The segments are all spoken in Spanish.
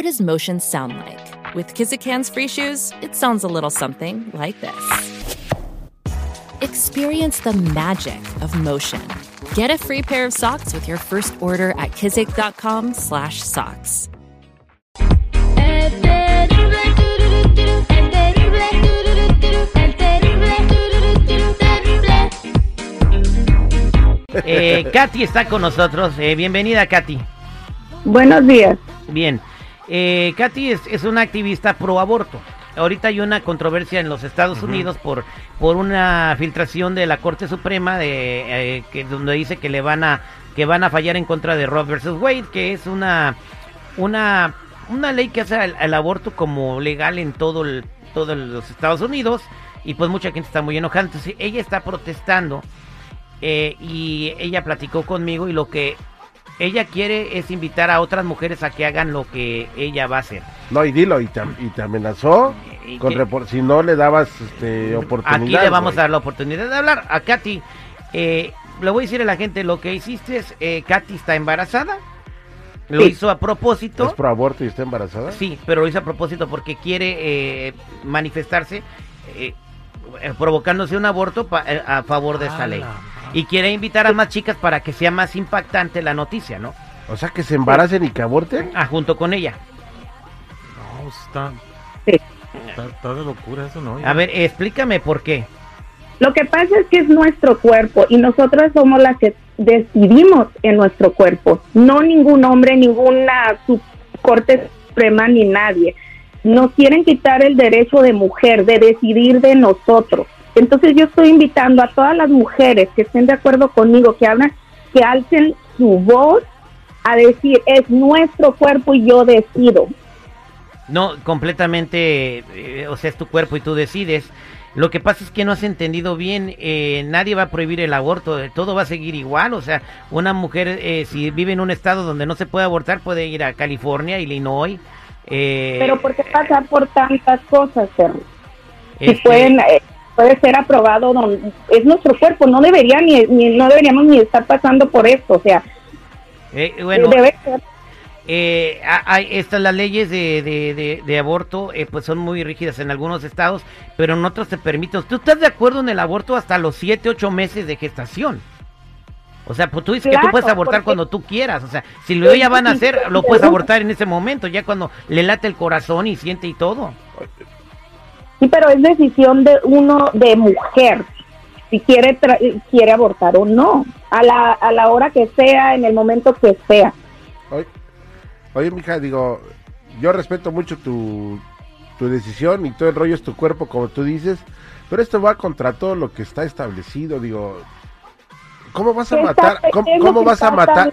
What does motion sound like? With Kizikans free shoes, it sounds a little something like this. Experience the magic of motion. Get a free pair of socks with your first order at kizik.com/socks. Eh, Katy está con nosotros. Eh, bienvenida, Katy. Buenos días. Bien. Eh, Katy es, es una activista pro aborto. Ahorita hay una controversia en los Estados Unidos por, por una filtración de la Corte Suprema de eh, que donde dice que le van a que van a fallar en contra de Roe versus Wade, que es una una una ley que hace el, el aborto como legal en todo el, todos los Estados Unidos y pues mucha gente está muy enojada. Entonces ella está protestando eh, y ella platicó conmigo y lo que ella quiere es invitar a otras mujeres a que hagan lo que ella va a hacer. No, y dilo, y te, y te amenazó Y con repor- si no le dabas este, oportunidad. Aquí le vamos güey. a dar la oportunidad de hablar. A Katy, eh, le voy a decir a la gente lo que hiciste es, eh, Katy está embarazada. Lo Sí. hizo a propósito. ¿Es pro aborto y está embarazada? Sí, pero lo hizo a propósito porque quiere eh, manifestarse eh, provocándose un aborto pa- eh, a favor de esta ley. Y quiere invitar a más chicas para que sea más impactante la noticia, ¿no? O sea, que se embaracen y que aborten. Ah, junto con ella. No, está, Sí. está, está de locura eso, ¿no? A ver, explícame por qué. Lo que pasa es que es nuestro cuerpo y nosotras somos las que decidimos en nuestro cuerpo, no ningún hombre, ninguna su- corte suprema ni nadie. Nos quieren quitar el derecho de mujer de decidir de nosotros. Entonces yo estoy invitando a todas las mujeres que estén de acuerdo conmigo, que hablan, que alcen su voz a decir es nuestro cuerpo y yo decido. No, completamente, eh, o sea, es tu cuerpo y tú decides. Lo que pasa es que no has entendido bien, eh, nadie va a prohibir el aborto, todo va a seguir igual, o sea, una mujer eh, si vive en un estado donde no se puede abortar puede ir a California, Illinois. eh, Pero ¿por qué pasar por tantas cosas, Terry? si este, pueden eh, puede ser aprobado don- es nuestro cuerpo no debería ni, ni- no deberíamos ni estar pasando por esto o sea eh, bueno, debe ser eh, ha- hay estas las leyes de, de, de- de aborto eh, pues son muy rígidas en algunos estados, pero en otros te permiten. ¿Tú estás de acuerdo en el aborto hasta los 7, 8 meses de gestación? O sea, pues tú dices que tú puedes abortar cuando tú quieras. O sea, si lo ya van a hacer, lo puedes abortar en ese momento, ya cuando le late el corazón y siente y todo. Sí pero es decisión de uno de mujer si quiere tra- quiere abortar o no a la a la hora que sea en el momento que sea Oye, oye, mija, digo, yo respeto mucho tu, tu decisión y todo el rollo es tu cuerpo, como tú dices, pero esto va contra todo lo que está establecido, digo. ¿Cómo vas a ¿Qué matar? ¿Cómo, cómo vas a matar?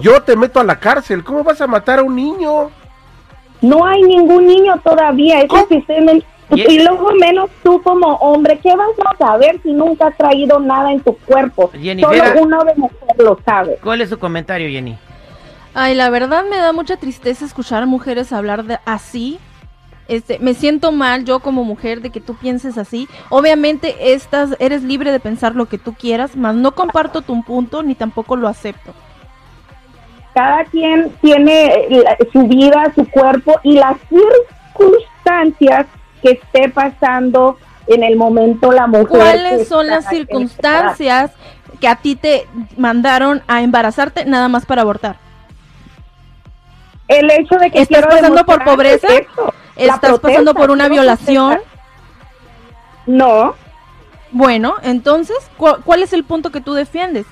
Yo te meto a la cárcel, ¿cómo vas a matar a un niño? No hay ningún niño todavía, ese ¿Cómo? sistema. Y- Y luego menos tú como hombre, ¿qué vas a saber si nunca has traído nada en tu cuerpo? Jenny, Solo Vera- uno de mujer lo sabe. ¿Cuál es su comentario, Jenny? Ay, la verdad me da mucha tristeza escuchar a mujeres hablar de así. Este, me siento mal yo como mujer de que tú pienses así. Obviamente estás, eres libre de pensar lo que tú quieras, mas no comparto tu punto ni tampoco lo acepto. Cada quien tiene la- su vida, su cuerpo y las circunstancias que esté pasando en el momento la mujer. ¿Cuáles son las circunstancias que a ti te mandaron a embarazarte nada más para abortar? El hecho de que ¿Estás pasando por pobreza? esto, ¿Estás pasando por una violación? No, Bueno, entonces, ¿cu- ¿cuál es el punto que tú defiendes?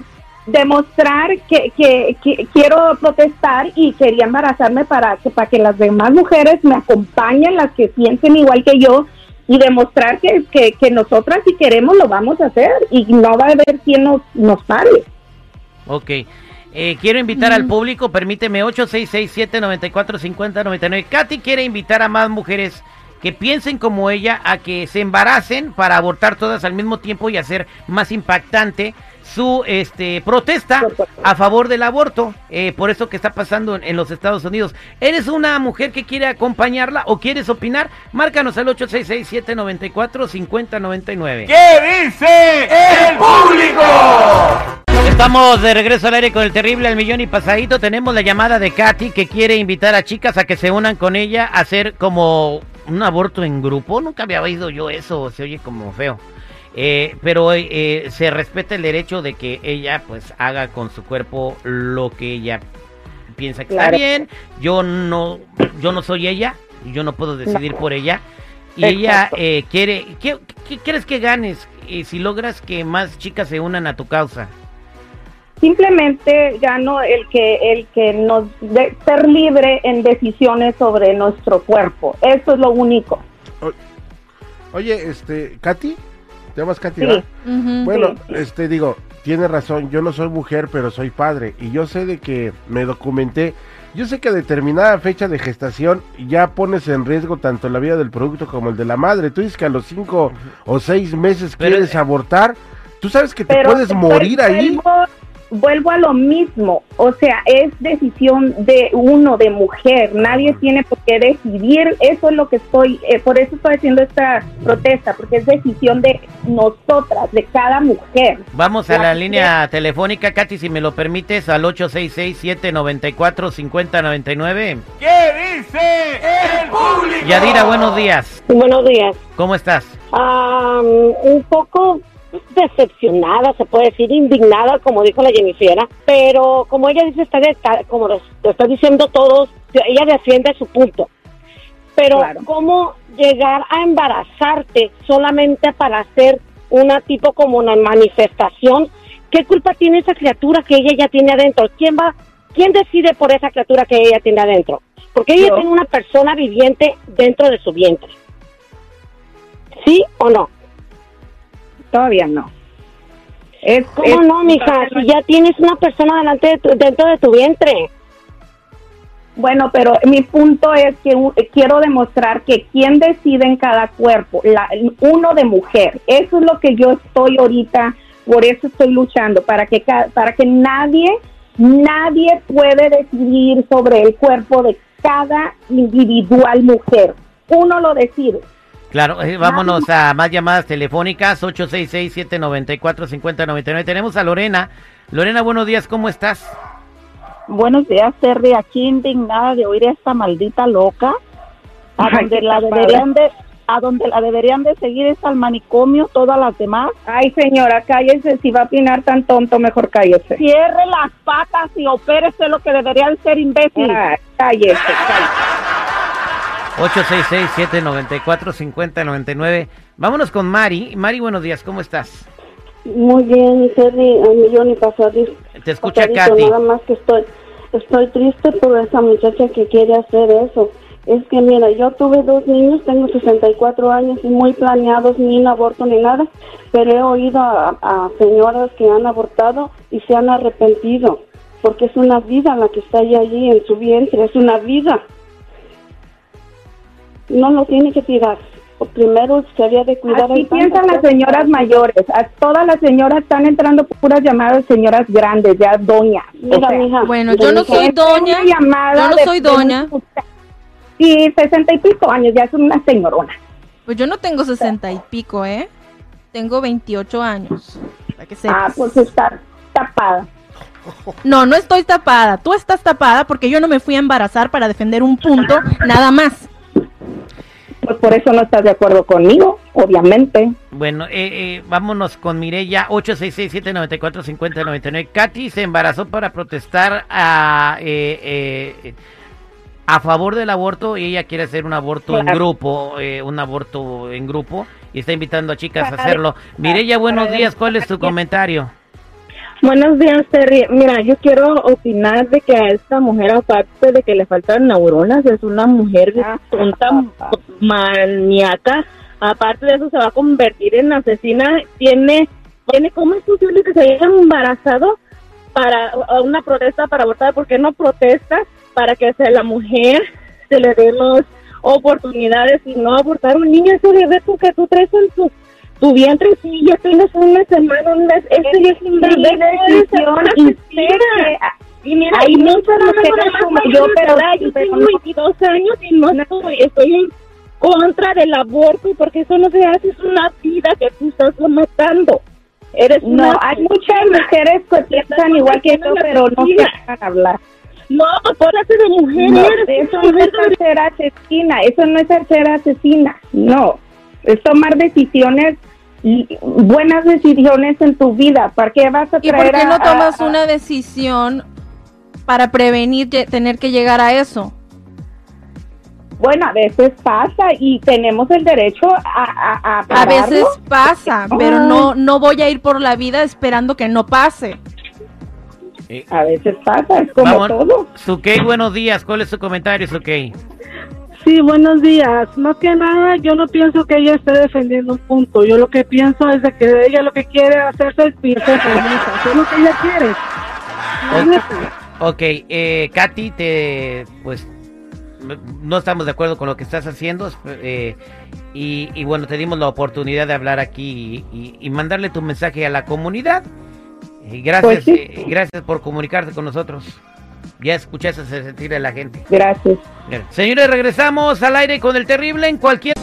Demostrar que, que, que quiero protestar y quería embarazarme para que, para que las demás mujeres me acompañen, las que sienten igual que yo, y demostrar que, que, que nosotras si queremos lo vamos a hacer y no va a haber quien nos, nos pare. Ok. Eh, quiero invitar al público, permíteme, 8667-945099. Katy quiere invitar a más mujeres que piensen como ella a que se embaracen para abortar todas al mismo tiempo y hacer más impactante su este protesta a favor del aborto, eh, por eso que está pasando en, en los Estados Unidos. ¿Eres una mujer que quiere acompañarla o quieres opinar? Márcanos al 866-794-5099. ¿Qué dice el público? Estamos de regreso al aire con el terrible al millón y pasadito. Tenemos la llamada de Katy que quiere invitar a chicas a que se unan con ella a hacer como un aborto en grupo. Nunca había oído yo eso, se oye como feo. Eh, pero eh, se respeta el derecho de que ella pues haga con su cuerpo lo que ella piensa que está bien. Yo no, yo no soy ella, yo no puedo decidir por ella. Y ella eh, quiere, ¿qué, qué crees que ganes eh, si logras que más chicas se unan a tu causa? Simplemente gano el que el que nos de ser libre en decisiones sobre nuestro cuerpo. Eso es lo único. Oye, este, Katy, ¿te llamas Katy? Sí. Bueno, este, digo, tiene razón, yo no soy mujer, pero soy padre. Y yo sé de que me documenté. Yo sé que a determinada fecha de gestación ya pones en riesgo tanto la vida del producto como el de la madre. Tú dices que a los cinco o seis meses Pero, quieres eh, abortar. Tú sabes que te puedes morir ahí. Vuelvo, a lo mismo. O sea, es decisión de uno, de mujer. Nadie tiene por qué decidir. Eso es lo que estoy, eh, por eso estoy haciendo esta protesta, porque es decisión de nosotras, de cada mujer. Vamos a La la mujer- línea telefónica, Katy, si me lo permites, al 866-794-5099. ¿Qué dice el público? Yadira, buenos días. Buenos días. ¿Cómo estás? Ah, un poco decepcionada, se puede decir, indignada, como dijo la Jennifiera, pero como ella dice, está como lo lo está diciendo todos, ella defiende su punto. Pero Claro. ¿cómo llegar a embarazarte solamente para hacer una tipo como una manifestación? ¿Qué culpa tiene esa criatura que ella ya tiene adentro? ¿Quién va, quién decide por esa criatura que ella tiene adentro? Porque ella Yo. tiene una persona viviente dentro de su vientre. ¿Sí o no? Todavía no. Es, ¿Cómo es- no, mija? Si ya tienes una persona delante de tu- dentro de tu vientre. Bueno, pero mi punto es que u- quiero demostrar que quien decide en cada cuerpo, la, uno de mujer, eso es lo que yo estoy ahorita, por eso estoy luchando, para que para que nadie, nadie puede decidir sobre el cuerpo de cada individual mujer. Uno lo decide. Claro, eh, vámonos a más llamadas telefónicas, 866-794-5099. Tenemos a Lorena. Lorena, buenos días, ¿cómo estás? Buenos días, Terry. Aquí indignada de oír a esta maldita loca. A Ay, donde la deberían de, a donde la deberían de seguir es al manicomio todas las demás. Ay, señora, cállese, si va a opinar tan tonto, mejor cállese. Cierre las patas y opérese lo que debería de ser imbécil. Ay, cállese, cállese. 866-794-5099. Vámonos con Mari. Mari, buenos días, ¿cómo estás? Muy bien, Terry, un millón y pasadito. Te escucha Katy. Nada más que estoy, estoy triste por esa muchacha que quiere hacer eso. Es que, mira, yo tuve dos niños, tengo 64 años y muy planeados, ni un aborto ni nada, pero he oído a, a señoras que han abortado y se han arrepentido, porque es una vida la que está ahí allí en su vientre, es una vida. No lo tiene que tirar. Primero se había de cuidar. Así piensan las señoras mayores. A todas las señoras están entrando puras llamadas señoras grandes, ya doñas. Mira, O sea, mija, Bueno, yo no soy doña. Yo no soy doña. Sí, sesenta y pico años, ya es una señorona. Pues yo no tengo sesenta y pico, ¿eh? Tengo 28 años. Para que Ah, pues está tapada. No, no estoy tapada. Tú estás tapada porque yo no me fui a embarazar para defender un punto, nada más. Pues por eso no estás de acuerdo conmigo, obviamente. Bueno, eh, eh, vámonos con Mirella, 866-794-5099. Katy se embarazó para protestar a, eh, eh, a favor del aborto y ella quiere hacer un aborto en grupo, eh, un aborto en grupo y está invitando a chicas a hacerlo. Mirella, buenos días, ¿cuál es tu comentario? Buenos días, Terry. Mira, yo quiero opinar de que a esta mujer, aparte de que le faltan neuronas, es una mujer Ah. tonta, maníaca. Aparte de eso, se va a convertir en asesina. Tiene, tiene ¿cómo es posible que se haya embarazado para una protesta para abortar? ¿Por qué no protesta para que a la mujer se le den las oportunidades y no abortar un niño? Ese bebé que tú traes en tu tu vientre sí ya tienes una semana, un mes, este ya es un bebé, decisión una y mira, hay muchas mujeres mujeres como yo, pero- yo tengo no. 22 años y no estoy, estoy en contra del aborto porque eso no se hace, es una vida que tú estás matando. Eres No, hay muchas mujeres que piensan igual que yo, pero no se dejan hablar. No, pórate de mujer, No, eres eso no es ser asesina, eso no es ser asesina, no. Es tomar decisiones, buenas decisiones en tu vida. ¿Para qué vas a ¿Y por traer qué no a- tomas a- una decisión para prevenir tener que llegar a eso? Bueno, a veces pasa y tenemos el derecho a, a, a A veces pasa, pero no no voy a ir por la vida esperando que no pase. A veces pasa, es como Vamos, todo. Sukey, buenos días. ¿Cuál es su comentario, Sukey? Sí, buenos días. Más que nada, yo no pienso que ella esté defendiendo un punto. Yo lo que pienso es de que ella lo que quiere es hacerse el piso famosa. Eso es lo que ella quiere. Ok, eh, Katy, te, pues no estamos de acuerdo con lo que estás haciendo eh, y, y bueno, te dimos la oportunidad de hablar aquí y, y- y mandarle tu mensaje a la comunidad. Y gracias, Pues sí. eh, gracias por comunicarte con nosotros. Ya escuchaste el sentir de la gente. Gracias. Señores, regresamos al aire con el terrible en cualquier...